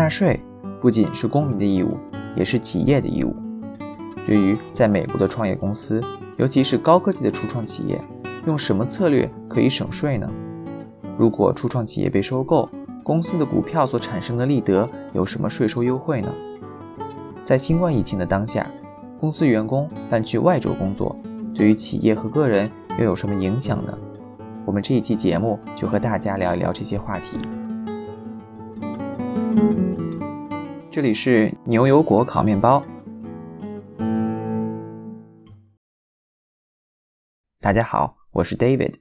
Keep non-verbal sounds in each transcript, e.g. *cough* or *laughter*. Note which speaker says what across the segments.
Speaker 1: 纳税不仅是公民的义务，也是企业的义务。对于在美国的创业公司，尤其是高科技的初创企业，用什么策略可以省税呢？如果初创企业被收购，公司的股票所产生的利得有什么税收优惠呢？在新冠疫情的当下，公司员工搬去外州工作，对于企业和个人又有什么影响呢？我们这一期节目就和大家聊一聊这些话题。这里是牛油果烤面包。大家好，我是 David。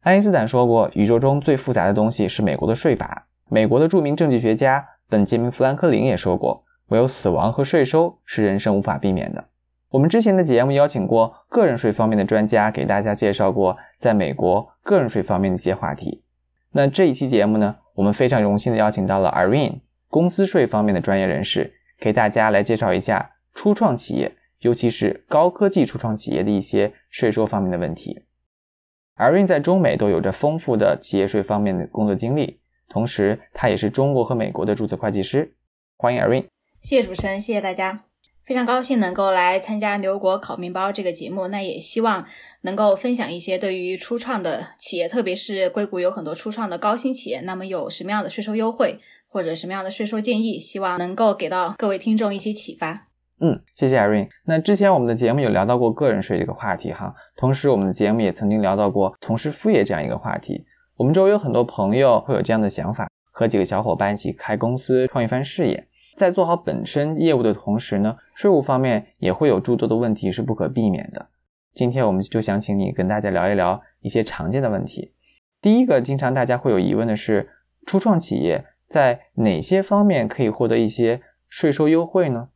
Speaker 1: 爱因斯坦说过，宇宙中最复杂的东西是美国的税法。美国的著名政治学家本杰明·富兰克林也说过，唯有死亡和税收是人生无法避免的。我们之前的节目邀请过个人税方面的专家，给大家介绍过在美国个人税方面的一些话题。那这一期节目呢，我们非常荣幸的邀请到了 Irene，公司税方面的专业人士，给大家来介绍一下初创企业，尤其是高科技初创企业的一些税收方面的问题。Irene 在中美都有着丰富的企业税方面的工作经历，同时他也是中国和美国的注册会计师。欢迎 Irene，
Speaker 2: 谢谢主持人，谢谢大家，非常高兴能够来参加牛果烤面包这个节目。那也希望能够分享一些对于初创的企业，特别是硅谷有很多初创的高新企业，那么有什么样的税收优惠或者什么样的税收建议，希望能够给到各位听众一些启发。
Speaker 1: 嗯，谢谢 Irene。那之前我们的节目有聊到过个人税这个话题哈，同时我们的节目也曾经聊到过从事副业这样一个话题。我们周围有很多朋友会有这样的想法，和几个小伙伴一起开公司创一番事业，在做好本身业务的同时呢，税务方面也会有诸多的问题是不可避免的。今天我们就想请你跟大家聊一聊一些常见的问题。第一个，经常大家会有疑问的是，初创企业在哪些方面可以获得一些税收优惠呢？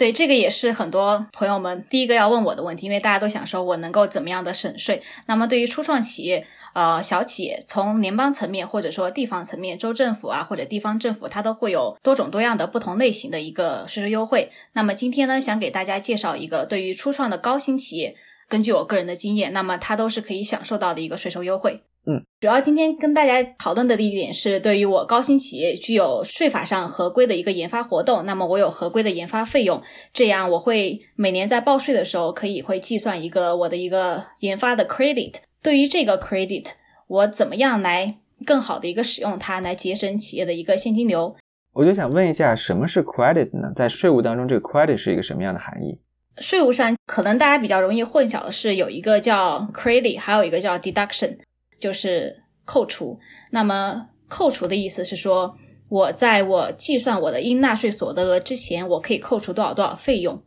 Speaker 2: 对，这个也是很多朋友们第一个要问我的问题，因为大家都想说我能够怎么样的省税。那么对于初创企业、呃小企业，从联邦层面或者说地方层面，州政府啊或者地方政府，它都会有多种多样的不同类型的一个税收优惠。那么今天呢，想给大家介绍一个对于初创的高新企业，根据我个人的经验，那么它都是可以享受到的一个税收优惠。
Speaker 1: 嗯，
Speaker 2: 主要今天跟大家讨论的一点是，对于我高新企业具有税法上合规的一个研发活动，那么我有合规的研发费用，这样我会每年在报税的时候可以会计算一个我的一个研发的 credit。对于这个 credit，我怎么样来更好的一个使用它，来节省企业的一个现金流？
Speaker 1: 我就想问一下，什么是 credit 呢？在税务当中，这个 credit 是一个什么样的含义？
Speaker 2: 税务上可能大家比较容易混淆的是，有一个叫 credit，还有一个叫 deduction。就是扣除，那么扣除的意思是说，我在我计算我的应纳税所得额之前，我可以扣除多少多少费用，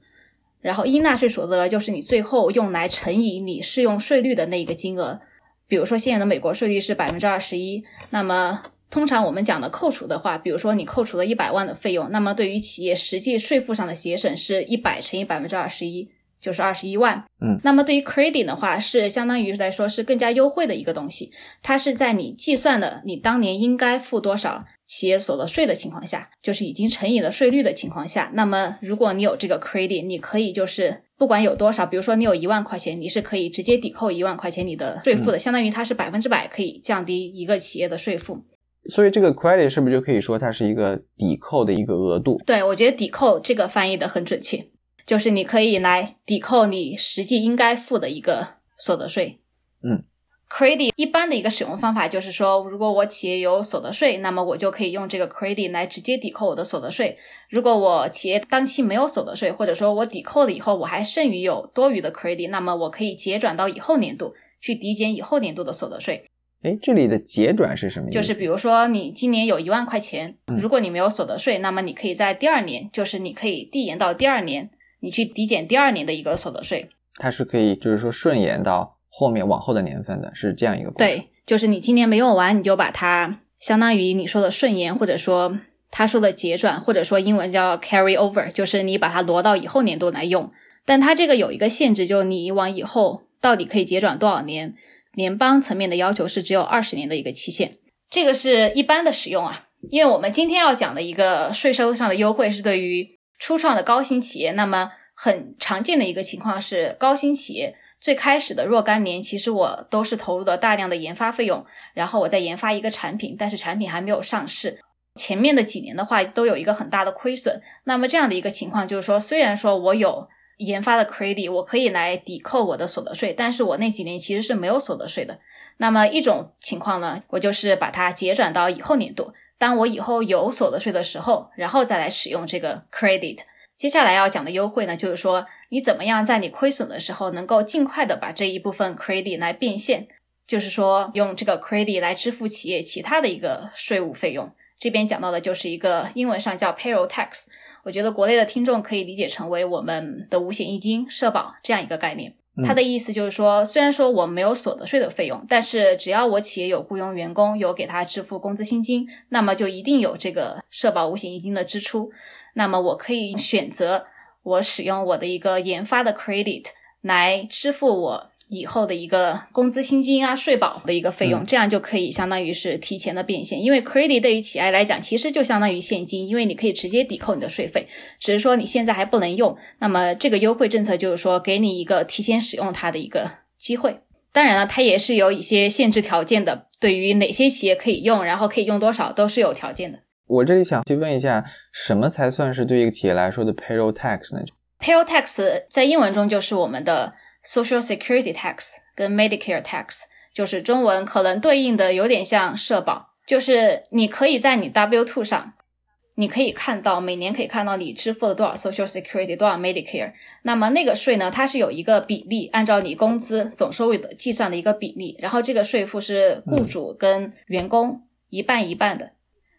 Speaker 2: 然后应纳税所得额就是你最后用来乘以你适用税率的那一个金额。比如说现在的美国税率是百分之二十一，那么通常我们讲的扣除的话，比如说你扣除了一百万的费用，那么对于企业实际税负上的节省是一百乘以百分之二十一。就是二十一万，
Speaker 1: 嗯，
Speaker 2: 那么对于 credit 的话，是相当于来说是更加优惠的一个东西。它是在你计算了你当年应该付多少企业所得税的情况下，就是已经乘以了税率的情况下，那么如果你有这个 credit，你可以就是不管有多少，比如说你有一万块钱，你是可以直接抵扣一万块钱你的税负的，相当于它是百分之百可以降低一个企业的税负。
Speaker 1: 所以这个 credit 是不是就可以说它是一个抵扣的一个额度？
Speaker 2: 对，我觉得抵扣这个翻译的很准确。就是你可以来抵扣你实际应该付的一个所得税。
Speaker 1: 嗯
Speaker 2: ，credit 一般的一个使用方法就是说，如果我企业有所得税，那么我就可以用这个 credit 来直接抵扣我的所得税。如果我企业当期没有所得税，或者说我抵扣了以后我还剩余有多余的 credit，那么我可以结转到以后年度去抵减以后年度的所得税。
Speaker 1: 哎，这里的结转是什么意思？
Speaker 2: 就是比如说你今年有一万块钱，如果你没有所得税，那么你可以在第二年，就是你可以递延到第二年。你去抵减第二年的一个所得税，
Speaker 1: 它是可以，就是说顺延到后面往后的年份的，是这样一个。
Speaker 2: 对，就是你今年没用完，你就把它相当于你说的顺延，或者说他说的结转，或者说英文叫 carry over，就是你把它挪到以后年度来用。但它这个有一个限制，就你往以后到底可以结转多少年？联邦层面的要求是只有二十年的一个期限，这个是一般的使用啊。因为我们今天要讲的一个税收上的优惠是对于。初创的高新企业，那么很常见的一个情况是，高新企业最开始的若干年，其实我都是投入了大量的研发费用，然后我在研发一个产品，但是产品还没有上市，前面的几年的话都有一个很大的亏损。那么这样的一个情况就是说，虽然说我有研发的 credit，我可以来抵扣我的所得税，但是我那几年其实是没有所得税的。那么一种情况呢，我就是把它结转到以后年度，当我以后有所得税的时候，然后再来使用这个 credit。接下来要讲的优惠呢，就是说你怎么样在你亏损的时候，能够尽快的把这一部分 credit 来变现，就是说用这个 credit 来支付企业其他的一个税务费用。这边讲到的就是一个英文上叫 payroll tax，我觉得国内的听众可以理解成为我们的五险一金、社保这样一个概念。它的意思就是说，虽然说我没有所得税的费用，但是只要我企业有雇佣员工，有给他支付工资薪金，那么就一定有这个社保五险一金的支出。那么我可以选择我使用我的一个研发的 credit 来支付我。以后的一个工资薪金啊、税保的一个费用，这样就可以相当于是提前的变现。因为 credit 对于企业来讲，其实就相当于现金，因为你可以直接抵扣你的税费，只是说你现在还不能用。那么这个优惠政策就是说，给你一个提前使用它的一个机会。当然了，它也是有一些限制条件的，对于哪些企业可以用，然后可以用多少，都是有条件的。
Speaker 1: 我这里想去问一下，什么才算是对一个企业来说的 payroll tax 呢
Speaker 2: ？payroll tax 在英文中就是我们的。Social Security Tax 跟 Medicare Tax 就是中文可能对应的有点像社保，就是你可以在你 W two 上，你可以看到每年可以看到你支付了多少 Social Security，多少 Medicare。那么那个税呢，它是有一个比例，按照你工资总收入的计算的一个比例，然后这个税负是雇主跟员工一半一半的。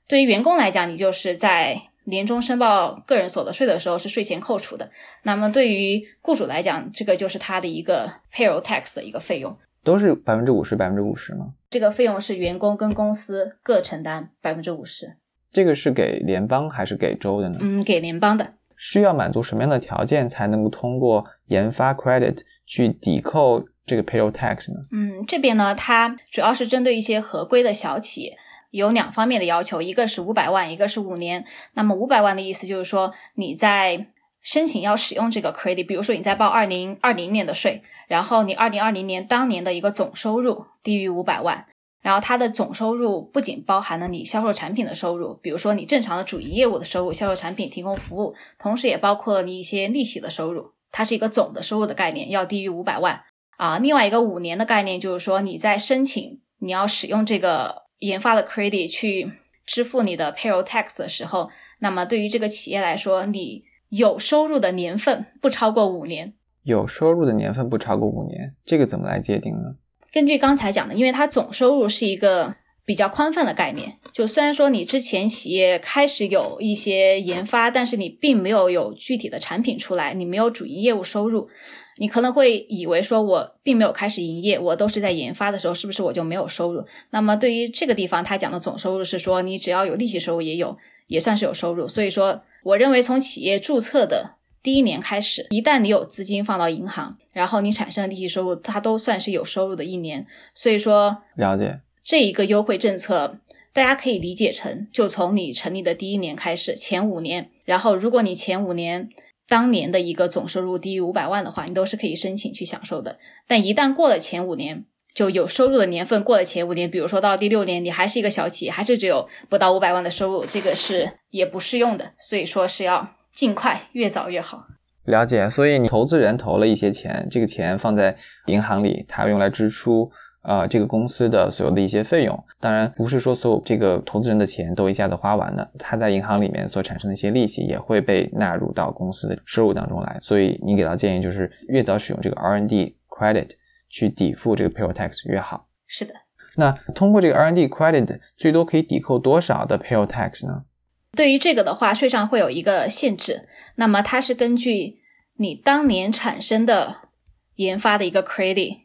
Speaker 2: 对于员工来讲，你就是在。年终申报个人所得税的时候是税前扣除的，那么对于雇主来讲，这个就是他的一个 payroll tax 的一个费用，
Speaker 1: 都是百分之五十，百分之五十吗？
Speaker 2: 这个费用是员工跟公司各承担百分之五十。
Speaker 1: 这个是给联邦还是给州的呢？
Speaker 2: 嗯，给联邦的。
Speaker 1: 需要满足什么样的条件才能够通过研发 credit 去抵扣这个 payroll tax 呢？
Speaker 2: 嗯，这边呢，它主要是针对一些合规的小企业。有两方面的要求，一个是五百万，一个是五年。那么五百万的意思就是说，你在申请要使用这个 credit，比如说你在报二零二零年的税，然后你二零二零年当年的一个总收入低于五百万，然后它的总收入不仅包含了你销售产品的收入，比如说你正常的主营业务的收入，销售产品、提供服务，同时也包括了你一些利息的收入，它是一个总的收入的概念，要低于五百万啊。另外一个五年的概念就是说，你在申请你要使用这个。研发的 credit 去支付你的 payroll tax 的时候，那么对于这个企业来说，你有收入的年份不超过五年。
Speaker 1: 有收入的年份不超过五年，这个怎么来界定呢？
Speaker 2: 根据刚才讲的，因为它总收入是一个比较宽泛的概念，就虽然说你之前企业开始有一些研发，但是你并没有有具体的产品出来，你没有主营业务收入。你可能会以为说，我并没有开始营业，我都是在研发的时候，是不是我就没有收入？那么对于这个地方，他讲的总收入是说，你只要有利息收入也有，也算是有收入。所以说，我认为从企业注册的第一年开始，一旦你有资金放到银行，然后你产生的利息收入，它都算是有收入的一年。所以说，
Speaker 1: 了解
Speaker 2: 这一个优惠政策，大家可以理解成，就从你成立的第一年开始，前五年，然后如果你前五年。当年的一个总收入低于五百万的话，你都是可以申请去享受的。但一旦过了前五年，就有收入的年份过了前五年，比如说到第六年，你还是一个小企业，还是只有不到五百万的收入，这个是也不适用的。所以说是要尽快，越早越好。
Speaker 1: 了解。所以你投资人投了一些钱，这个钱放在银行里，它用来支出。呃，这个公司的所有的一些费用，当然不是说所有这个投资人的钱都一下子花完了，他在银行里面所产生的一些利息也会被纳入到公司的收入当中来。所以你给到建议就是越早使用这个 R&D credit 去抵付这个 payroll tax 越好。
Speaker 2: 是的。
Speaker 1: 那通过这个 R&D credit 最多可以抵扣多少的 payroll tax 呢？
Speaker 2: 对于这个的话，税上会有一个限制，那么它是根据你当年产生的研发的一个 credit。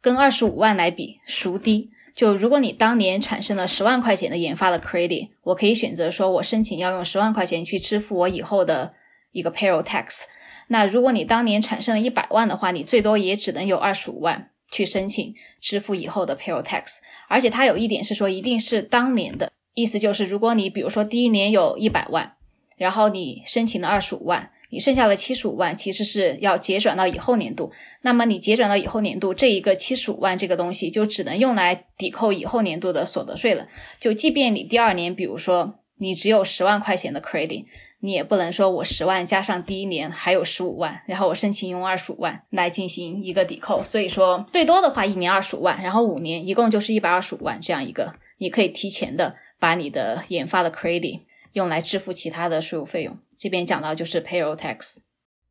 Speaker 2: 跟二十五万来比，孰低？就如果你当年产生了十万块钱的研发的 credit，我可以选择说我申请要用十万块钱去支付我以后的一个 payroll tax。那如果你当年产生了一百万的话，你最多也只能有二十五万去申请支付以后的 payroll tax。而且它有一点是说，一定是当年的意思，就是如果你比如说第一年有一百万，然后你申请了二十五万。你剩下的七十五万其实是要结转到以后年度，那么你结转到以后年度这一个七十五万这个东西就只能用来抵扣以后年度的所得税了。就即便你第二年，比如说你只有十万块钱的 credit，你也不能说我十万加上第一年还有十五万，然后我申请用二十五万来进行一个抵扣。所以说最多的话一年二十五万，然后五年一共就是一百二十五万这样一个，你可以提前的把你的研发的 credit 用来支付其他的税务费用。这边讲到就是 payroll tax。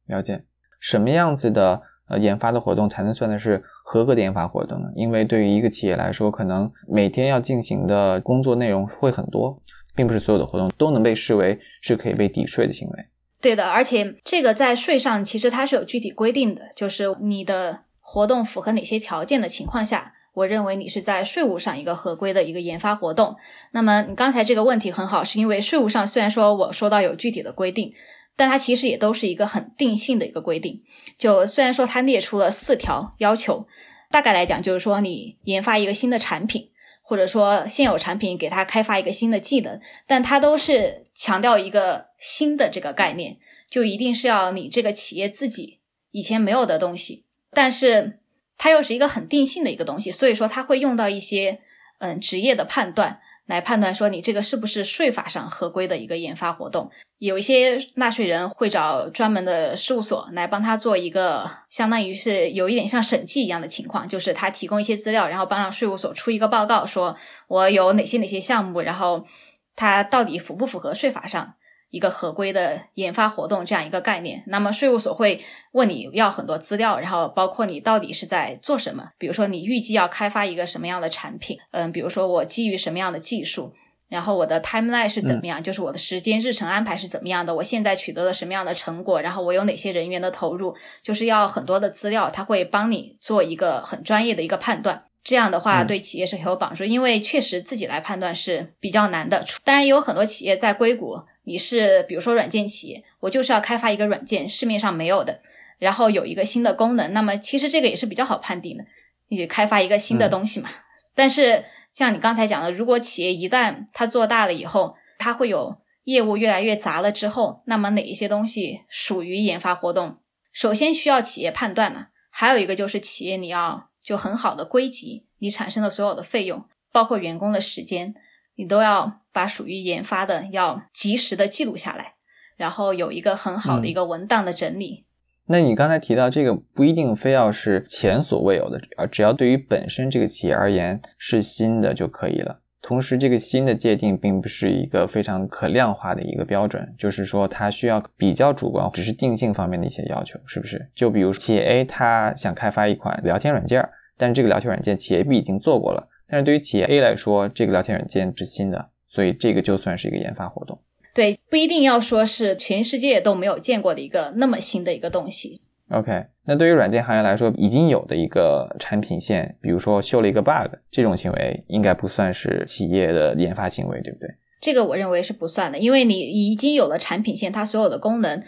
Speaker 1: 了解什么样子的呃研发的活动才能算的是合格的研发活动呢？因为对于一个企业来说，可能每天要进行的工作内容会很多。并不是所有的活动都能被视为是可以被抵税的行为。
Speaker 2: 对的，而且这个在税上其实它是有具体规定的，就是你的活动符合哪些条件的情况下，我认为你是在税务上一个合规的一个研发活动。那么你刚才这个问题很好，是因为税务上虽然说我说到有具体的规定，但它其实也都是一个很定性的一个规定。就虽然说它列出了四条要求，大概来讲就是说你研发一个新的产品。或者说现有产品给它开发一个新的技能，但它都是强调一个新的这个概念，就一定是要你这个企业自己以前没有的东西，但是它又是一个很定性的一个东西，所以说它会用到一些嗯职业的判断。来判断说你这个是不是税法上合规的一个研发活动，有一些纳税人会找专门的事务所来帮他做一个，相当于是有一点像审计一样的情况，就是他提供一些资料，然后帮让税务所出一个报告，说我有哪些哪些项目，然后他到底符不符合税法上。一个合规的研发活动这样一个概念，那么税务所会问你要很多资料，然后包括你到底是在做什么，比如说你预计要开发一个什么样的产品，嗯，比如说我基于什么样的技术，然后我的 timeline 是怎么样，就是我的时间日程安排是怎么样的，我现在取得了什么样的成果，然后我有哪些人员的投入，就是要很多的资料，他会帮你做一个很专业的一个判断，这样的话对企业是很有帮助，因为确实自己来判断是比较难的，当然也有很多企业在硅谷。你是比如说软件企业，我就是要开发一个软件，市面上没有的，然后有一个新的功能，那么其实这个也是比较好判定的，你开发一个新的东西嘛。但是像你刚才讲的，如果企业一旦它做大了以后，它会有业务越来越杂了之后，那么哪一些东西属于研发活动？首先需要企业判断呢，还有一个就是企业你要就很好的归集你产生的所有的费用，包括员工的时间。你都要把属于研发的要及时的记录下来，然后有一个很好的一个文档的整理。
Speaker 1: 那你刚才提到这个不一定非要是前所未有的，啊只要对于本身这个企业而言是新的就可以了。同时，这个新的界定并不是一个非常可量化的一个标准，就是说它需要比较主观，只是定性方面的一些要求，是不是？就比如企业 A 它想开发一款聊天软件，但是这个聊天软件企业 B 已经做过了。但是对于企业 A 来说，这个聊天软件是新的，所以这个就算是一个研发活动。
Speaker 2: 对，不一定要说是全世界都没有见过的一个那么新的一个东西。
Speaker 1: OK，那对于软件行业来说，已经有的一个产品线，比如说修了一个 bug，这种行为应该不算是企业的研发行为，对不对？
Speaker 2: 这个我认为是不算的，因为你已经有了产品线，它所有的功能。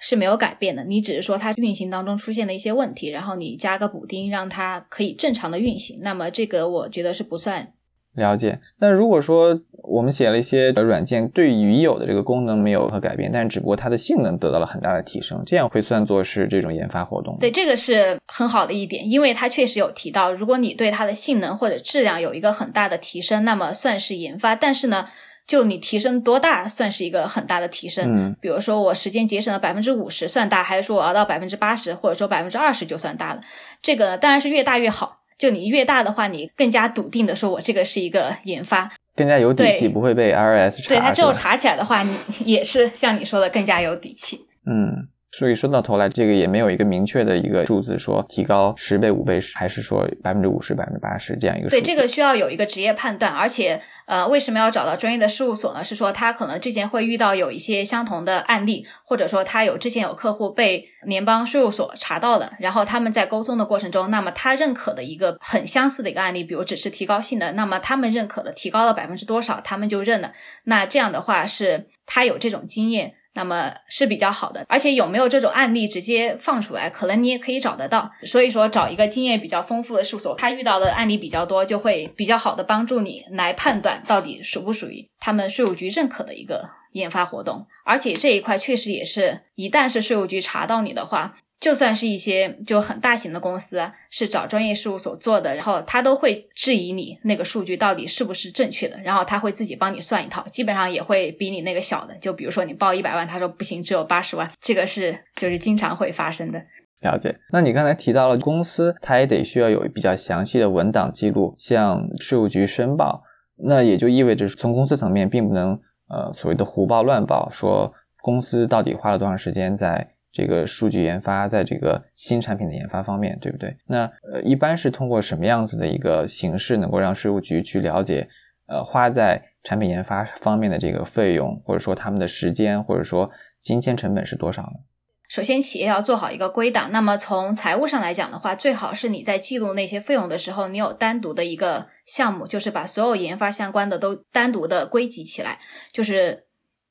Speaker 2: 是没有改变的，你只是说它运行当中出现了一些问题，然后你加个补丁，让它可以正常的运行。那么这个我觉得是不算
Speaker 1: 了解。那如果说我们写了一些软件，对于已有的这个功能没有和改变，但只不过它的性能得到了很大的提升，这样会算作是这种研发活动？
Speaker 2: 对，这个是很好的一点，因为它确实有提到，如果你对它的性能或者质量有一个很大的提升，那么算是研发。但是呢？就你提升多大算是一个很大的提升？
Speaker 1: 嗯，
Speaker 2: 比如说我时间节省了百分之五十算大，还是说我熬到百分之八十，或者说百分之二十就算大了？这个当然是越大越好。就你越大的话，你更加笃定的说我这个是一个研发，
Speaker 1: 更加有底气，不会被 IRS 查。
Speaker 2: 对他之后查起来的话，你也是像你说的更加有底气。
Speaker 1: 嗯。所以说到头来，这个也没有一个明确的一个数字，说提高十倍、五倍，还是说百分之五十、百分之八十这样一个。
Speaker 2: 对，这个需要有一个职业判断，而且呃，为什么要找到专业的事务所呢？是说他可能之前会遇到有一些相同的案例，或者说他有之前有客户被联邦税务所查到了，然后他们在沟通的过程中，那么他认可的一个很相似的一个案例，比如只是提高性能，那么他们认可的提高了百分之多少，他们就认了。那这样的话是他有这种经验。那么是比较好的，而且有没有这种案例直接放出来，可能你也可以找得到。所以说，找一个经验比较丰富的事务所，他遇到的案例比较多，就会比较好的帮助你来判断到底属不属于他们税务局认可的一个研发活动。而且这一块确实也是一旦是税务局查到你的话，就算是一些就很大型的公司是找专业事务所做的，然后他都会质疑你那个数据到底是不是正确的，然后他会自己帮你算一套，基本上也会比你那个小的。就比如说你报一百万，他说不行，只有八十万，这个是就是经常会发生的。
Speaker 1: 了解。那你刚才提到了公司，它也得需要有比较详细的文档记录，向税务局申报。那也就意味着从公司层面并不能呃所谓的胡报乱报，说公司到底花了多长时间在。这个数据研发在这个新产品的研发方面，对不对？那呃，一般是通过什么样子的一个形式，能够让税务局去了解，呃，花在产品研发方面的这个费用，或者说他们的时间，或者说金钱成本是多少呢？
Speaker 2: 首先，企业要做好一个归档。那么从财务上来讲的话，最好是你在记录那些费用的时候，你有单独的一个项目，就是把所有研发相关的都单独的归集起来，就是。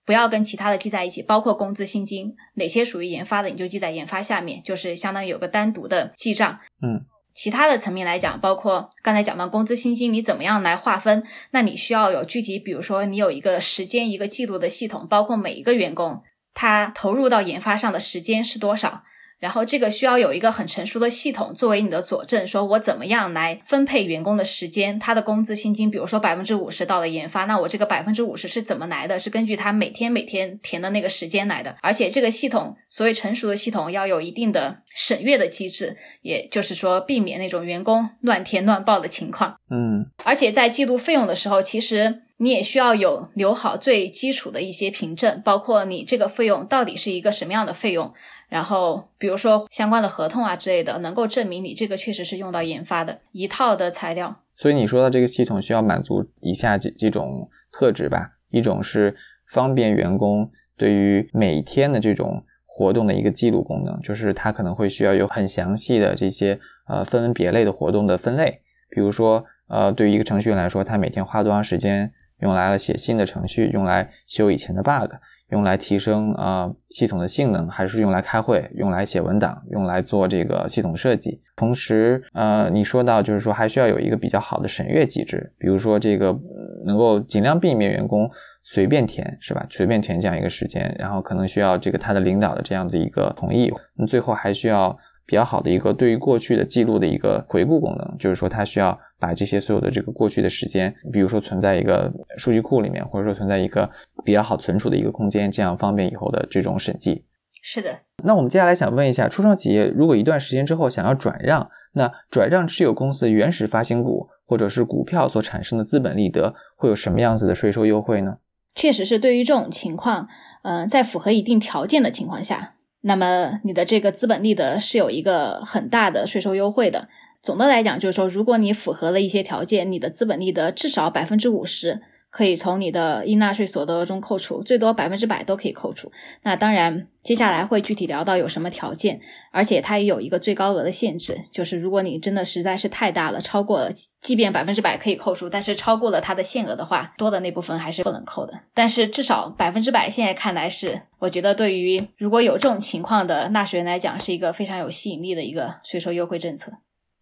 Speaker 2: 不要跟其他的记在一起，包括工资薪金，哪些属于研发的，你就记在研发下面，就是相当于有个单独的记账。
Speaker 1: 嗯，
Speaker 2: 其他的层面来讲，包括刚才讲到工资薪金，你怎么样来划分？那你需要有具体，比如说你有一个时间一个记录的系统，包括每一个员工他投入到研发上的时间是多少。然后这个需要有一个很成熟的系统作为你的佐证，说我怎么样来分配员工的时间，他的工资薪金，比如说百分之五十到了研发，那我这个百分之五十是怎么来的？是根据他每天每天填的那个时间来的。而且这个系统，所谓成熟的系统要有一定的审阅的机制，也就是说避免那种员工乱填乱报的情况。
Speaker 1: 嗯，
Speaker 2: 而且在记录费用的时候，其实。你也需要有留好最基础的一些凭证，包括你这个费用到底是一个什么样的费用，然后比如说相关的合同啊之类的，能够证明你这个确实是用到研发的一套的材料。
Speaker 1: 所以你说的这个系统需要满足以下几几种特质吧？一种是方便员工对于每天的这种活动的一个记录功能，就是它可能会需要有很详细的这些呃分门别类的活动的分类，比如说呃对于一个程序员来说，他每天花多长时间。用来了写新的程序，用来修以前的 bug，用来提升啊系统的性能，还是用来开会，用来写文档，用来做这个系统设计。同时，呃，你说到就是说还需要有一个比较好的审阅机制，比如说这个能够尽量避免员工随便填，是吧？随便填这样一个时间，然后可能需要这个他的领导的这样的一个同意。那最后还需要。比较好的一个对于过去的记录的一个回顾功能，就是说它需要把这些所有的这个过去的时间，比如说存在一个数据库里面，或者说存在一个比较好存储的一个空间，这样方便以后的这种审计。
Speaker 2: 是的。
Speaker 1: 那我们接下来想问一下，初创企业如果一段时间之后想要转让，那转让持有公司原始发行股或者是股票所产生的资本利得，会有什么样子的税收优惠呢？
Speaker 2: 确实是对于这种情况，嗯，在符合一定条件的情况下。那么你的这个资本利得是有一个很大的税收优惠的。总的来讲，就是说，如果你符合了一些条件，你的资本利得至少百分之五十。可以从你的应纳税所得中扣除，最多百分之百都可以扣除。那当然，接下来会具体聊到有什么条件，而且它也有一个最高额的限制，就是如果你真的实在是太大了，超过了，即便百分之百可以扣除，但是超过了它的限额的话，多的那部分还是不能扣的。但是至少百分之百，现在看来是，我觉得对于如果有这种情况的纳税人来讲，是一个非常有吸引力的一个税收优惠政策。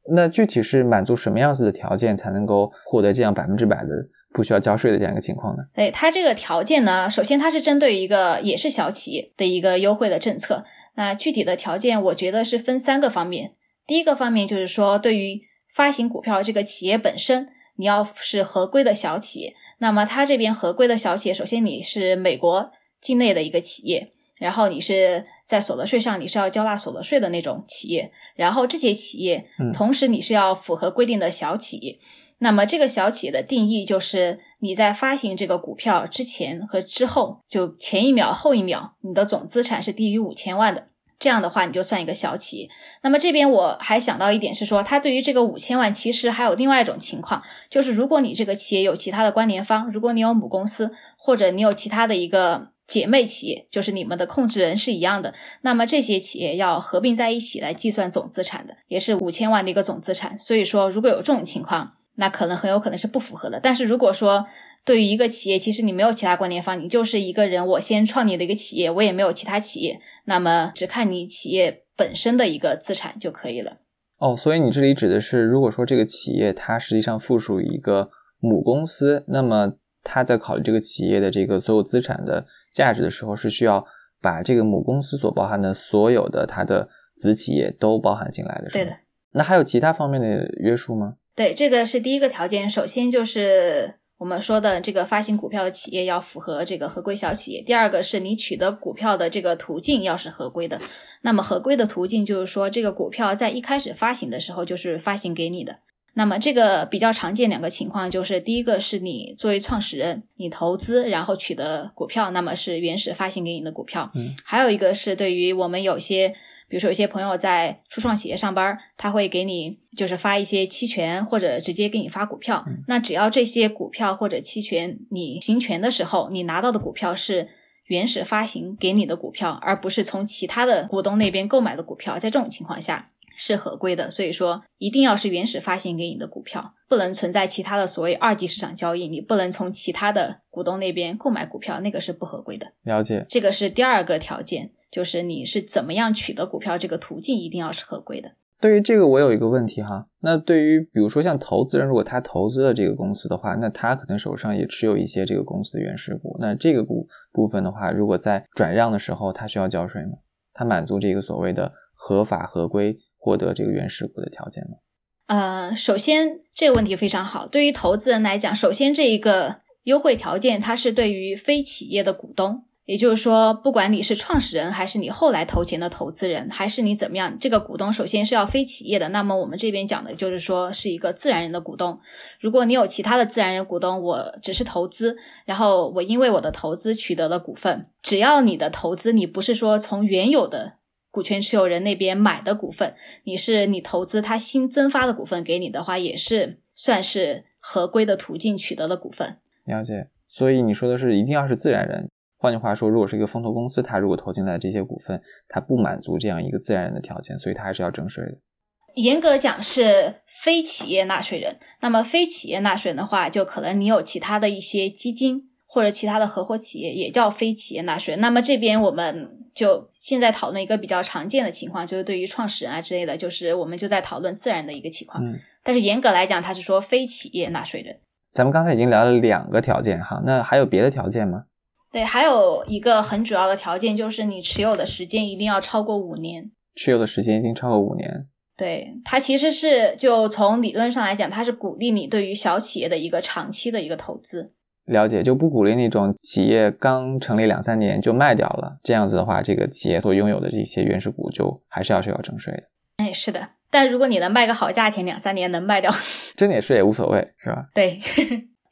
Speaker 1: 那具体是满足什么样子的条件才能够获得这样百分之百的不需要交税的这样一个情况呢？
Speaker 2: 哎，它这个条件呢，首先它是针对一个也是小企业的一个优惠的政策。那具体的条件，我觉得是分三个方面。第一个方面就是说，对于发行股票这个企业本身，你要是合规的小企业，那么它这边合规的小企业，首先你是美国境内的一个企业。然后你是在所得税上你是要交纳所得税的那种企业，然后这些企业，同时你是要符合规定的小企业。那么这个小企业的定义就是你在发行这个股票之前和之后，就前一秒后一秒，你的总资产是低于五千万的，这样的话你就算一个小企业。那么这边我还想到一点是说，它对于这个五千万，其实还有另外一种情况，就是如果你这个企业有其他的关联方，如果你有母公司或者你有其他的一个。姐妹企业就是你们的控制人是一样的，那么这些企业要合并在一起来计算总资产的，也是五千万的一个总资产。所以说，如果有这种情况，那可能很有可能是不符合的。但是如果说对于一个企业，其实你没有其他关联方，你就是一个人，我先创立的一个企业，我也没有其他企业，那么只看你企业本身的一个资产就可以了。
Speaker 1: 哦，所以你这里指的是，如果说这个企业它实际上附属于一个母公司，那么他在考虑这个企业的这个所有资产的。价值的时候是需要把这个母公司所包含的所有的它的子企业都包含进来的，是
Speaker 2: 对的。
Speaker 1: 那还有其他方面的约束吗？
Speaker 2: 对，这个是第一个条件。首先就是我们说的这个发行股票的企业要符合这个合规小企业。第二个是你取得股票的这个途径要是合规的。那么合规的途径就是说，这个股票在一开始发行的时候就是发行给你的。那么这个比较常见两个情况，就是第一个是你作为创始人，你投资然后取得股票，那么是原始发行给你的股票。
Speaker 1: 嗯，
Speaker 2: 还有一个是对于我们有些，比如说有些朋友在初创企业上班，他会给你就是发一些期权或者直接给你发股票。那只要这些股票或者期权你行权的时候，你拿到的股票是原始发行给你的股票，而不是从其他的股东那边购买的股票，在这种情况下。是合规的，所以说一定要是原始发行给你的股票，不能存在其他的所谓二级市场交易，你不能从其他的股东那边购买股票，那个是不合规的。
Speaker 1: 了解，
Speaker 2: 这个是第二个条件，就是你是怎么样取得股票，这个途径一定要是合规的。
Speaker 1: 对于这个，我有一个问题哈，那对于比如说像投资人，如果他投资了这个公司的话，那他可能手上也持有一些这个公司的原始股，那这个股部分的话，如果在转让的时候，他需要交税吗？他满足这个所谓的合法合规？获得这个原始股的条件吗？
Speaker 2: 呃，首先这个问题非常好。对于投资人来讲，首先这一个优惠条件，它是对于非企业的股东，也就是说，不管你是创始人，还是你后来投钱的投资人，还是你怎么样，这个股东首先是要非企业的。那么我们这边讲的就是说，是一个自然人的股东。如果你有其他的自然人股东，我只是投资，然后我因为我的投资取得了股份，只要你的投资你不是说从原有的。股权持有人那边买的股份，你是你投资他新增发的股份给你的话，也是算是合规的途径取得的股份。
Speaker 1: 了解。所以你说的是一定要是自然人，换句话说，如果是一个风投公司，他如果投进来这些股份，他不满足这样一个自然人的条件，所以他还是要征税的。
Speaker 2: 严格讲是非企业纳税人。那么非企业纳税人的话，就可能你有其他的一些基金或者其他的合伙企业，也叫非企业纳税。那么这边我们。就现在讨论一个比较常见的情况，就是对于创始人啊之类的，就是我们就在讨论自然的一个情况。
Speaker 1: 嗯，
Speaker 2: 但是严格来讲，它是说非企业纳税人。
Speaker 1: 咱们刚才已经聊了两个条件哈，那还有别的条件吗？
Speaker 2: 对，还有一个很主要的条件就是你持有的时间一定要超过五年。
Speaker 1: 持有的时间一定超过五年。
Speaker 2: 对，它其实是就从理论上来讲，它是鼓励你对于小企业的一个长期的一个投资。
Speaker 1: 了解就不鼓励那种企业刚成立两三年就卖掉了，这样子的话，这个企业所拥有的这些原始股就还是要需要征税的。
Speaker 2: 哎，是的，但如果你能卖个好价钱，两三年能卖掉，
Speaker 1: 征点税也无所谓，是吧？
Speaker 2: 对。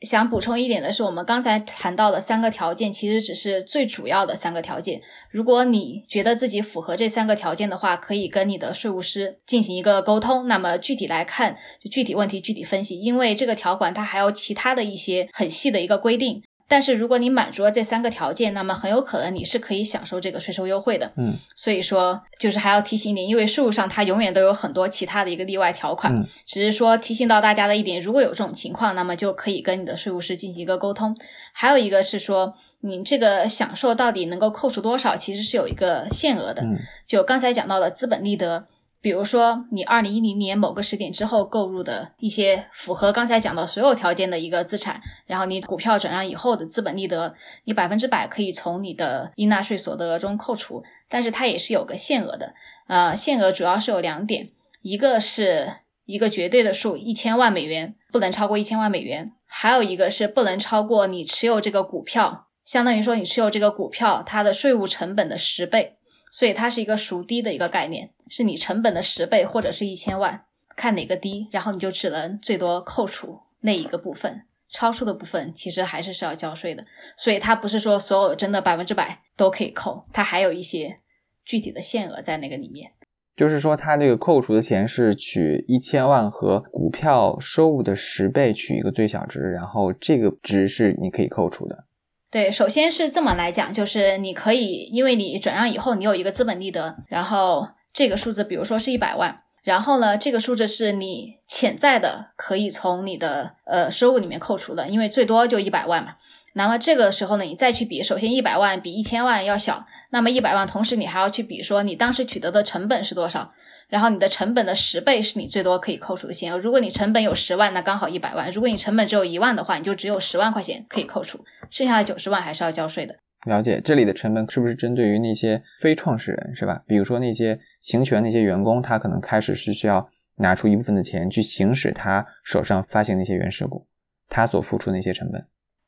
Speaker 2: 想补充一点的是，我们刚才谈到的三个条件，其实只是最主要的三个条件。如果你觉得自己符合这三个条件的话，可以跟你的税务师进行一个沟通。那么具体来看，就具体问题具体分析，因为这个条款它还有其他的一些很细的一个规定。但是如果你满足了这三个条件，那么很有可能你是可以享受这个税收优惠的。
Speaker 1: 嗯，
Speaker 2: 所以说就是还要提醒你，因为税务上它永远都有很多其他的一个例外条款。
Speaker 1: 嗯，
Speaker 2: 只是说提醒到大家的一点，如果有这种情况，那么就可以跟你的税务师进行一个沟通。还有一个是说，你这个享受到底能够扣除多少，其实是有一个限额的。
Speaker 1: 嗯，
Speaker 2: 就刚才讲到的资本利得。比如说，你二零一零年某个时点之后购入的一些符合刚才讲的所有条件的一个资产，然后你股票转让以后的资本利得，你百分之百可以从你的应纳税所得额中扣除，但是它也是有个限额的。呃，限额主要是有两点，一个是一个绝对的数，一千万美元，不能超过一千万美元；还有一个是不能超过你持有这个股票，相当于说你持有这个股票它的税务成本的十倍。所以它是一个孰低的一个概念，是你成本的十倍或者是一千万，看哪个低，然后你就只能最多扣除那一个部分，超出的部分其实还是是要交税的。所以它不是说所有真的百分之百都可以扣，它还有一些具体的限额在那个里面。
Speaker 1: 就是说，它这个扣除的钱是取一千万和股票收入的十倍取一个最小值，然后这个值是你可以扣除的。
Speaker 2: 对，首先是这么来讲，就是你可以，因为你转让以后，你有一个资本利得，然后这个数字，比如说是一百万，然后呢，这个数字是你潜在的可以从你的呃收入里面扣除的，因为最多就一百万嘛。那么这个时候呢，你再去比，首先一百万比一千万要小，那么一百万同时你还要去比说你当时取得的成本是多少，然后你的成本的十倍是你最多可以扣除的限额。如果你成本有十万，那刚好一百万；如果你成本只有一万的话，你就只有十万块钱可以扣除，剩下的九十万还是要交税的。
Speaker 1: 了解，这里的成本是不是针对于那些非创始人，是吧？比如说那些行权那些员工，他可能开始是需要拿出一部分的钱去行使他手上发行那些原始股，他所付出那些成本。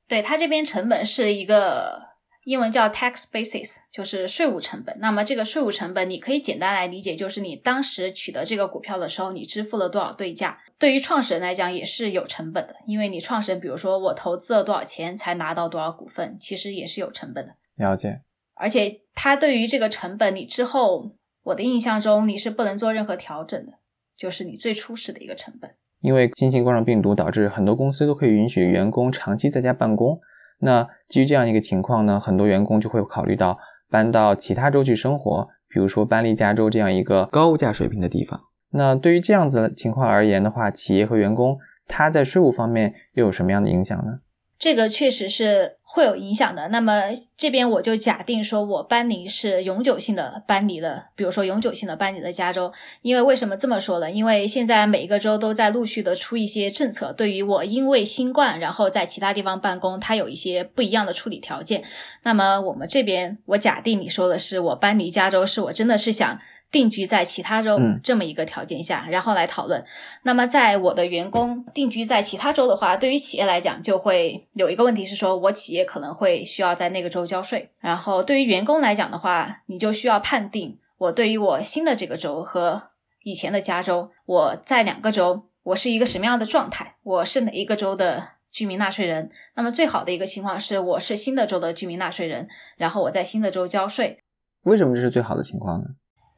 Speaker 2: 对它这边成本是一个。英文叫 tax basis，就是税务成本。那么这个税务成本，你可以简单来理解，就是你当时取得这个股票的时候，你支付了多少对价。对于创始人来讲，也是有成本的，因为你创始人，比如说我投资了多少钱才拿到多少股份，其实也是有成本的。
Speaker 1: 了解。
Speaker 2: 而且他对于这个成本，你之后，我的印象中你是不能做任何调整的，就是你最初始的一个成本。
Speaker 1: 因为新型冠状病毒导致很多公司都可以允许员工长期在家办公。那基于这样一个情况呢，很多员工就会考虑到搬到其他州去生活，比如说搬离加州这样一个高物价水平的地方。那对于这样子的情况而言的话，企业和员工他在税务方面又有什么样的影响呢？
Speaker 2: 这个确实是会有影响的。那么这边我就假定说，我搬离是永久性的搬离了，比如说永久性的搬离了加州。因为为什么这么说呢？因为现在每一个州都在陆续的出一些政策，对于我因为新冠然后在其他地方办公，它有一些不一样的处理条件。那么我们这边，我假定你说的是我搬离加州，是我真的是想。定居在其他州这么一个条件下，然后来讨论。那么，在我的员工定居在其他州的话，对于企业来讲，就会有一个问题是说，我企业可能会需要在那个州交税。然后，对于员工来讲的话，你就需要判定我对于我新的这个州和以前的加州，我在两个州我是一个什么样的状态，我是哪一个州的居民纳税人。那么，最好的一个情况是我是新的州的居民纳税人，然后我在新的州交税。
Speaker 1: 为什么这是最好的情况呢？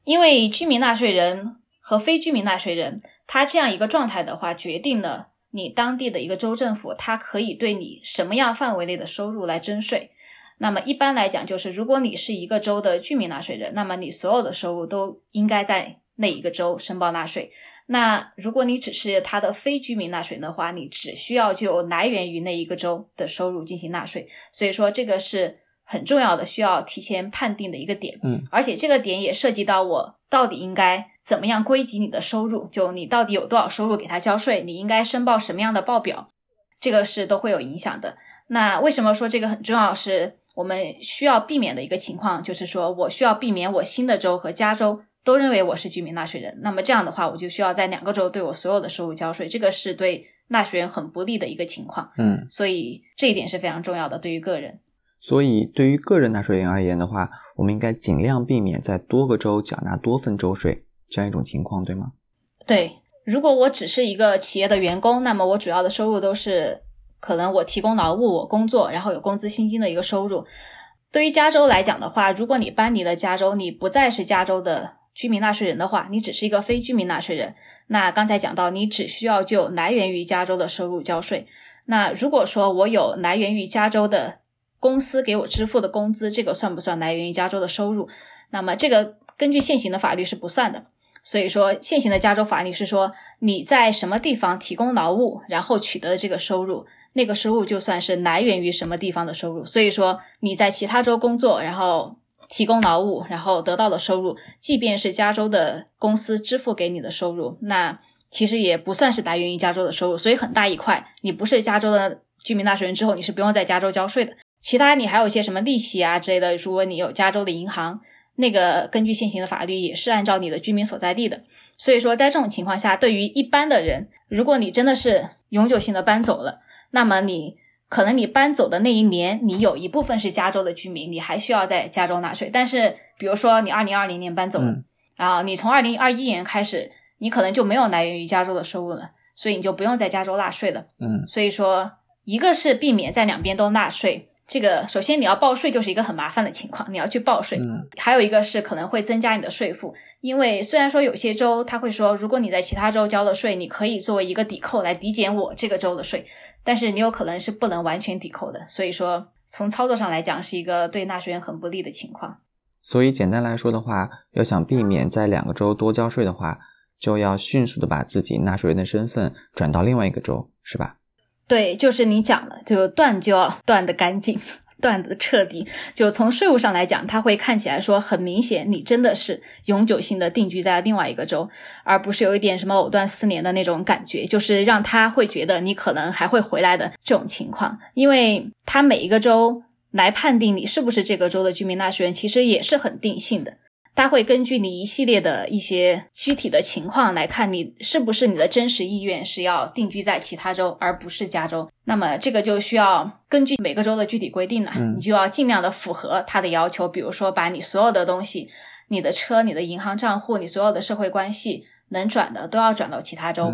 Speaker 2: 因为居民纳税人和非居民纳税人，他这样一个状态的话，决定了你当地的一个州政府，它可以对你什么样范围内的收入来征税。那么一般来讲，就是如果你是一个州的居民纳税人，那么你所有的收入都应该在那一个州申报纳税。那如果你只是他的非居民纳税人的话，你只需要就来源于那一个州的收入进行纳税。所以说，这个是。很重要的需要提前判定的一个点，
Speaker 1: 嗯，
Speaker 2: 而且这个点也涉及到我到底应该怎么样归集你的收入，就你到底有多少收入给他交税，你应该申报什么样的报表，这个是都会有影响的。那为什么说这个很重要？是我们需要避免的一个情况，就是说我需要避免我新的州和加州都认为我是居民纳税人，那么这样的话，我就需要在两个州对我所有的收入交税，这个是对纳税人很不利的一个情况，
Speaker 1: 嗯，
Speaker 2: 所以这一点是非常重要的，对于个人。
Speaker 1: 所以，对于个人纳税人而言的话，我们应该尽量避免在多个州缴纳多份州税这样一种情况，对吗？
Speaker 2: 对，如果我只是一个企业的员工，那么我主要的收入都是可能我提供劳务、我工作，然后有工资薪金的一个收入。对于加州来讲的话，如果你搬离了加州，你不再是加州的居民纳税人的话，你只是一个非居民纳税人。那刚才讲到，你只需要就来源于加州的收入交税。那如果说我有来源于加州的公司给我支付的工资，这个算不算来源于加州的收入？那么这个根据现行的法律是不算的。所以说，现行的加州法律是说，你在什么地方提供劳务，然后取得的这个收入，那个收入就算是来源于什么地方的收入。所以说，你在其他州工作，然后提供劳务，然后得到的收入，即便是加州的公司支付给你的收入，那其实也不算是来源于加州的收入。所以很大一块，你不是加州的居民纳税人之后，你是不用在加州交税的。其他你还有一些什么利息啊之类的，如果你有加州的银行，那个根据现行的法律也是按照你的居民所在地的。所以说，在这种情况下，对于一般的人，如果你真的是永久性的搬走了，那么你可能你搬走的那一年，你有一部分是加州的居民，你还需要在加州纳税。但是，比如说你二零二零年搬走了，啊，你从二零二一年开始，你可能就没有来源于加州的收入了，所以你就不用在加州纳税了。
Speaker 1: 嗯，
Speaker 2: 所以说，一个是避免在两边都纳税。这个首先你要报税就是一个很麻烦的情况，你要去报税。
Speaker 1: 嗯，
Speaker 2: 还有一个是可能会增加你的税负，因为虽然说有些州他会说，如果你在其他州交了税，你可以作为一个抵扣来抵减我这个州的税，但是你有可能是不能完全抵扣的。所以说从操作上来讲，是一个对纳税人很不利的情况。
Speaker 1: 所以简单来说的话，要想避免在两个州多交税的话，就要迅速的把自己纳税人的身份转到另外一个州，是吧？
Speaker 2: 对，就是你讲的，就断就要 *laughs* 断的干净，*laughs* 断的彻底。就从税务上来讲，它会看起来说很明显，你真的是永久性的定居在另外一个州，而不是有一点什么藕断丝连的那种感觉，就是让他会觉得你可能还会回来的这种情况。因为他每一个州来判定你是不是这个州的居民纳税人，其实也是很定性的。它会根据你一系列的一些具体的情况来看，你是不是你的真实意愿是要定居在其他州，而不是加州。那么这个就需要根据每个州的具体规定了，你就要尽量的符合他的要求。比如说，把你所有的东西，你的车、你的银行账户、你所有的社会关系能转的都要转到其他州，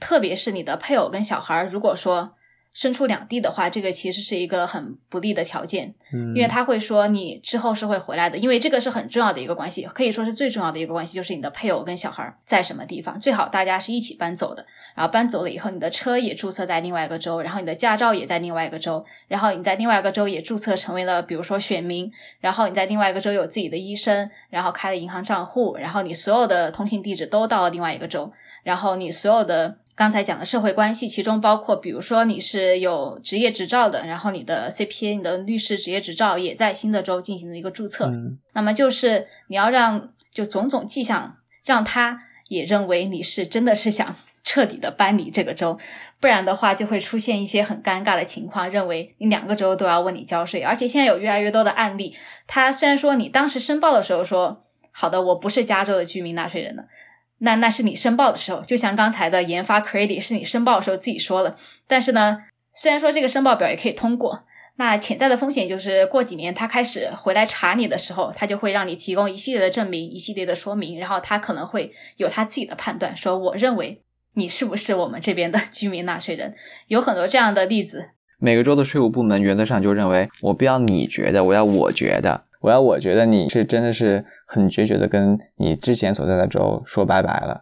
Speaker 2: 特别是你的配偶跟小孩，如果说。身处两地的话，这个其实是一个很不利的条件，
Speaker 1: 嗯，
Speaker 2: 因为他会说你之后是会回来的，因为这个是很重要的一个关系，可以说是最重要的一个关系，就是你的配偶跟小孩在什么地方，最好大家是一起搬走的，然后搬走了以后，你的车也注册在另外一个州，然后你的驾照也在另外一个州，然后你在另外一个州也注册成为了比如说选民，然后你在另外一个州有自己的医生，然后开了银行账户，然后你所有的通信地址都到了另外一个州，然后你所有的。刚才讲的社会关系，其中包括，比如说你是有职业执照的，然后你的 CPA、你的律师职业执照也在新的州进行了一个注册。那么就是你要让就种种迹象让他也认为你是真的是想 *laughs* 彻底的搬离这个州，不然的话就会出现一些很尴尬的情况，认为你两个州都要问你交税。而且现在有越来越多的案例，他虽然说你当时申报的时候说好的，我不是加州的居民纳税人的。那那是你申报的时候，就像刚才的研发 credit 是你申报的时候自己说了。但是呢，虽然说这个申报表也可以通过，那潜在的风险就是过几年他开始回来查你的时候，他就会让你提供一系列的证明、一系列的说明，然后他可能会有他自己的判断，说我认为你是不是我们这边的居民纳税人。有很多这样的例子。
Speaker 1: 每个州的税务部门原则上就认为，我不要你觉得，我要我觉得。我要我觉得你是真的是很决绝的跟你之前所在的州说拜拜了，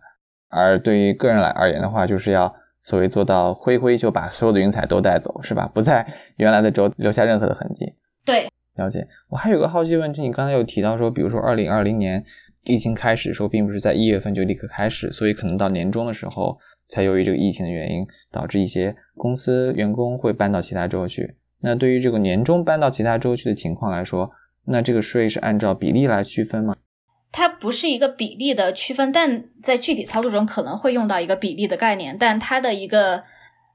Speaker 1: 而对于个人来而言的话，就是要所谓做到挥挥就把所有的云彩都带走，是吧？不在原来的州留下任何的痕迹。
Speaker 2: 对，
Speaker 1: 了解。我还有个好奇问题，你刚才有提到说，比如说二零二零年疫情开始的时候，并不是在一月份就立刻开始，所以可能到年终的时候，才由于这个疫情的原因，导致一些公司员工会搬到其他州去。那对于这个年终搬到其他州去的情况来说，那这个税是按照比例来区分吗？
Speaker 2: 它不是一个比例的区分，但在具体操作中可能会用到一个比例的概念。但它的一个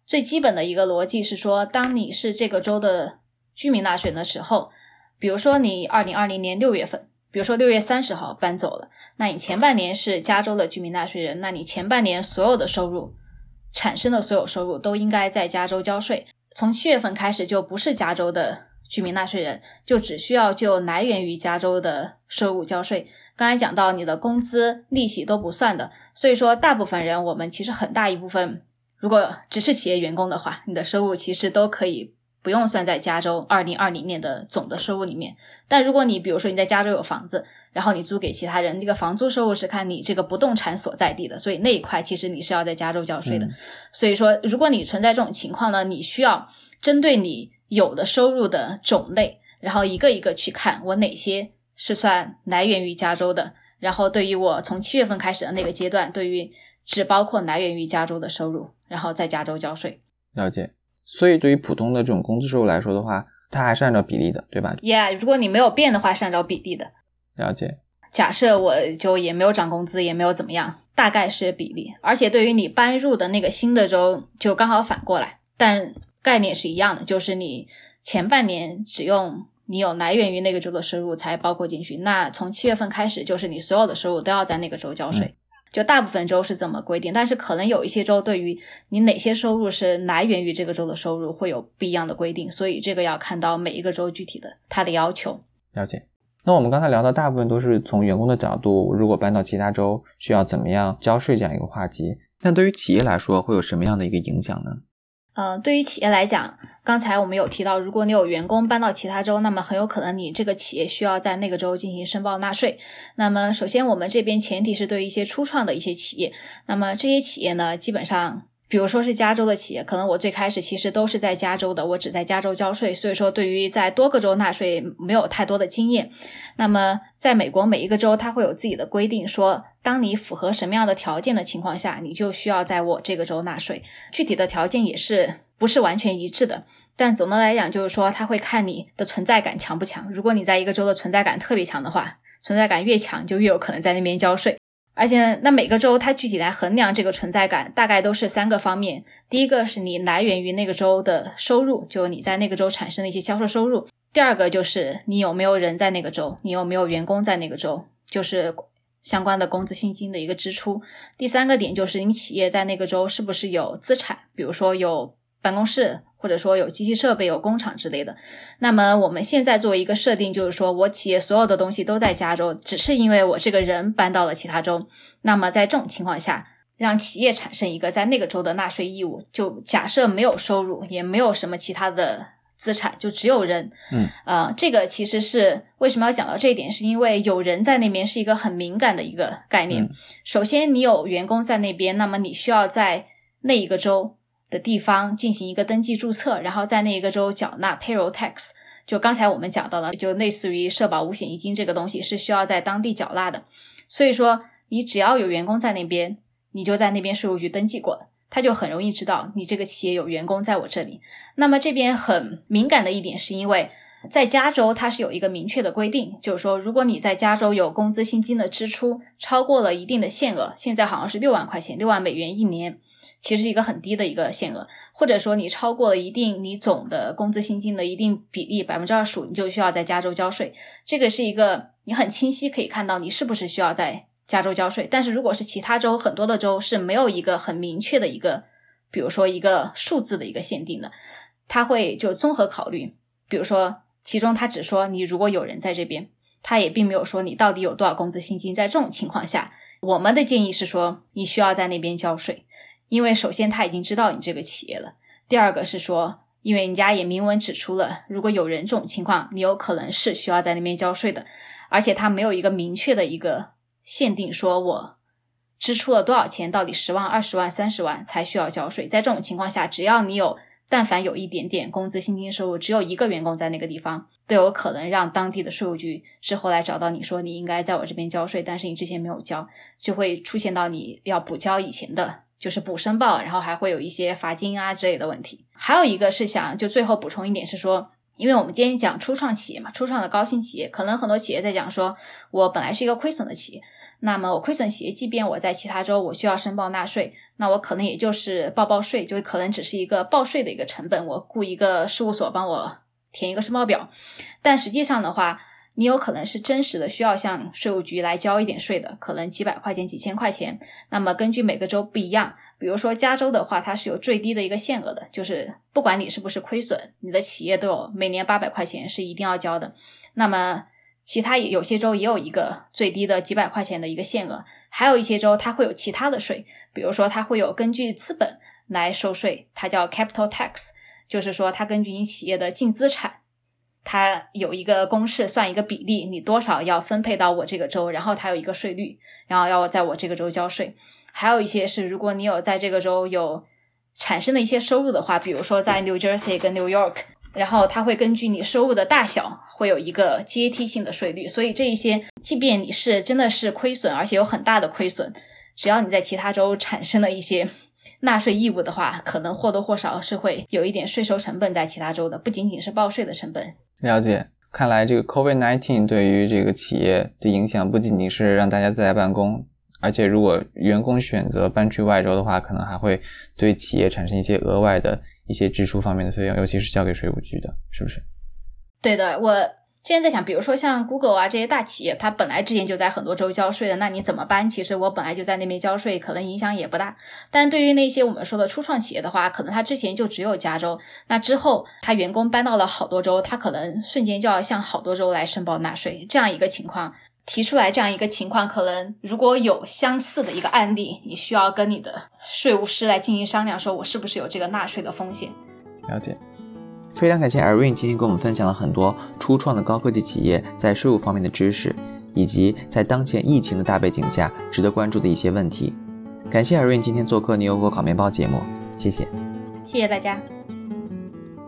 Speaker 2: 最基本的一个逻辑是说，当你是这个州的居民纳税人的时候，比如说你二零二零年六月份，比如说六月三十号搬走了，那你前半年是加州的居民纳税人，那你前半年所有的收入产生的所有收入都应该在加州交税。从七月份开始就不是加州的。居民纳税人就只需要就来源于加州的收入交税。刚才讲到你的工资、利息都不算的，所以说大部分人，我们其实很大一部分，如果只是企业员工的话，你的收入其实都可以不用算在加州二零二零年的总的收入里面。但如果你比如说你在加州有房子，然后你租给其他人，这个房租收入是看你这个不动产所在地的，所以那一块其实你是要在加州交税的。所以说，如果你存在这种情况呢，你需要针对你。有的收入的种类，然后一个一个去看，我哪些是算来源于加州的。然后对于我从七月份开始的那个阶段，对于只包括来源于加州的收入，然后在加州交税。
Speaker 1: 了解。所以对于普通的这种工资收入来说的话，它还是按照比例的，对吧
Speaker 2: ？Yeah，如果你没有变的话，是按照比例的。
Speaker 1: 了解。
Speaker 2: 假设我就也没有涨工资，也没有怎么样，大概是比例。而且对于你搬入的那个新的州，就刚好反过来，但。概念是一样的，就是你前半年只用你有来源于那个州的收入才包括进去。那从七月份开始，就是你所有的收入都要在那个州交税。就大部分州是这么规定，但是可能有一些州对于你哪些收入是来源于这个州的收入会有不一样的规定，所以这个要看到每一个州具体的它的要求。
Speaker 1: 了解。那我们刚才聊到大部分都是从员工的角度，如果搬到其他州需要怎么样交税这样一个话题。那对于企业来说会有什么样的一个影响呢？
Speaker 2: 嗯，对于企业来讲，刚才我们有提到，如果你有员工搬到其他州，那么很有可能你这个企业需要在那个州进行申报纳税。那么，首先我们这边前提是对一些初创的一些企业，那么这些企业呢，基本上。比如说是加州的企业，可能我最开始其实都是在加州的，我只在加州交税，所以说对于在多个州纳税没有太多的经验。那么在美国每一个州它会有自己的规定，说当你符合什么样的条件的情况下，你就需要在我这个州纳税。具体的条件也是不是完全一致的，但总的来讲就是说他会看你的存在感强不强。如果你在一个州的存在感特别强的话，存在感越强就越有可能在那边交税。而且，那每个州它具体来衡量这个存在感，大概都是三个方面。第一个是你来源于那个州的收入，就你在那个州产生的一些销售收入；第二个就是你有没有人在那个州，你有没有员工在那个州，就是相关的工资薪金的一个支出。第三个点就是你企业在那个州是不是有资产，比如说有办公室，或者说有机器设备、有工厂之类的。那么我们现在作为一个设定，就是说我企业所有的东西都在加州，只是因为我这个人搬到了其他州。那么在这种情况下，让企业产生一个在那个州的纳税义务，就假设没有收入，也没有什么其他的。资产就只有人，
Speaker 1: 嗯，
Speaker 2: 啊，这个其实是为什么要讲到这一点，是因为有人在那边是一个很敏感的一个概念。首先，你有员工在那边，那么你需要在那一个州的地方进行一个登记注册，然后在那一个州缴纳 payroll tax。就刚才我们讲到了，就类似于社保五险一金这个东西是需要在当地缴纳的。所以说，你只要有员工在那边，你就在那边税务局登记过了。他就很容易知道你这个企业有员工在我这里。那么这边很敏感的一点，是因为在加州它是有一个明确的规定，就是说如果你在加州有工资薪金的支出超过了一定的限额，现在好像是六万块钱，六万美元一年，其实是一个很低的一个限额。或者说你超过了一定你总的工资薪金的一定比例百分之二十五，你就需要在加州交税。这个是一个你很清晰可以看到你是不是需要在。加州交税，但是如果是其他州，很多的州是没有一个很明确的一个，比如说一个数字的一个限定的，他会就综合考虑，比如说其中他只说你如果有人在这边，他也并没有说你到底有多少工资薪金，在这种情况下，我们的建议是说你需要在那边交税，因为首先他已经知道你这个企业了，第二个是说，因为人家也明文指出了，如果有人这种情况，你有可能是需要在那边交税的，而且他没有一个明确的一个。限定说，我支出了多少钱？到底十万、二十万、三十万才需要交税？在这种情况下，只要你有，但凡有一点点工资薪金收入，只有一个员工在那个地方，都有可能让当地的税务局之后来找到你说，你应该在我这边交税，但是你之前没有交，就会出现到你要补交以前的，就是补申报，然后还会有一些罚金啊之类的问题。还有一个是想就最后补充一点是说。因为我们今天讲初创企业嘛，初创的高新企业，可能很多企业在讲说，我本来是一个亏损的企业，那么我亏损企业，即便我在其他州我需要申报纳税，那我可能也就是报报税，就可能只是一个报税的一个成本，我雇一个事务所帮我填一个申报表，但实际上的话。你有可能是真实的需要向税务局来交一点税的，可能几百块钱、几千块钱。那么根据每个州不一样，比如说加州的话，它是有最低的一个限额的，就是不管你是不是亏损，你的企业都有每年八百块钱是一定要交的。那么其他也有些州也有一个最低的几百块钱的一个限额，还有一些州它会有其他的税，比如说它会有根据资本来收税，它叫 capital tax，就是说它根据你企业的净资产。它有一个公式，算一个比例，你多少要分配到我这个州，然后它有一个税率，然后要在我这个州交税。还有一些是，如果你有在这个州有产生的一些收入的话，比如说在 New Jersey 跟 New York，然后它会根据你收入的大小，会有一个阶梯性的税率。所以这一些，即便你是真的是亏损，而且有很大的亏损，只要你在其他州产生了一些纳税义务的话，可能或多或少是会有一点税收成本在其他州的，不仅仅是报税的成本。
Speaker 1: 了解，看来这个 COVID-19 对于这个企业的影响不仅仅是让大家在家办公，而且如果员工选择搬去外州的话，可能还会对企业产生一些额外的一些支出方面的费用，尤其是交给税务局的，是不是？
Speaker 2: 对的，我。现在在想，比如说像 Google 啊这些大企业，它本来之前就在很多州交税的，那你怎么搬？其实我本来就在那边交税，可能影响也不大。但对于那些我们说的初创企业的话，可能他之前就只有加州，那之后他员工搬到了好多州，他可能瞬间就要向好多州来申报纳税，这样一个情况提出来，这样一个情况，可能如果有相似的一个案例，你需要跟你的税务师来进行商量，说我是不是有这个纳税的风险？
Speaker 1: 了解。非常感谢 Irene 今天跟我们分享了很多初创的高科技企业在税务方面的知识，以及在当前疫情的大背景下值得关注的一些问题。感谢 Irene 今天做客牛油果烤面包节目，谢谢。
Speaker 2: 谢谢大家。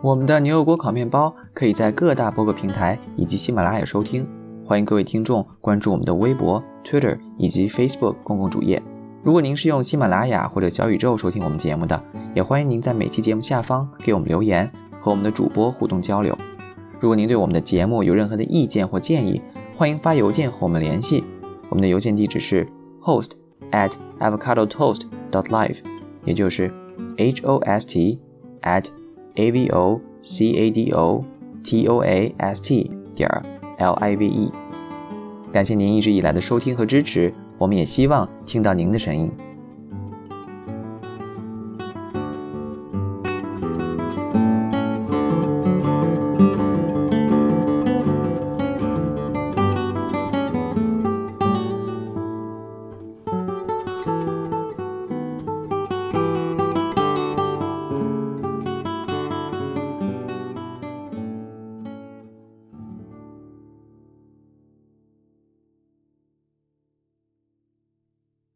Speaker 1: 我们的牛油果烤面包可以在各大播客平台以及喜马拉雅收听，欢迎各位听众关注我们的微博、Twitter 以及 Facebook 公共主页。如果您是用喜马拉雅或者小宇宙收听我们节目的，也欢迎您在每期节目下方给我们留言。和我们的主播互动交流。如果您对我们的节目有任何的意见或建议，欢迎发邮件和我们联系。我们的邮件地址是 host at avocado toast dot live，也就是 h o s t at a v o c a d o t o a s t 点 l i v e。感谢您一直以来的收听和支持，我们也希望听到您的声音。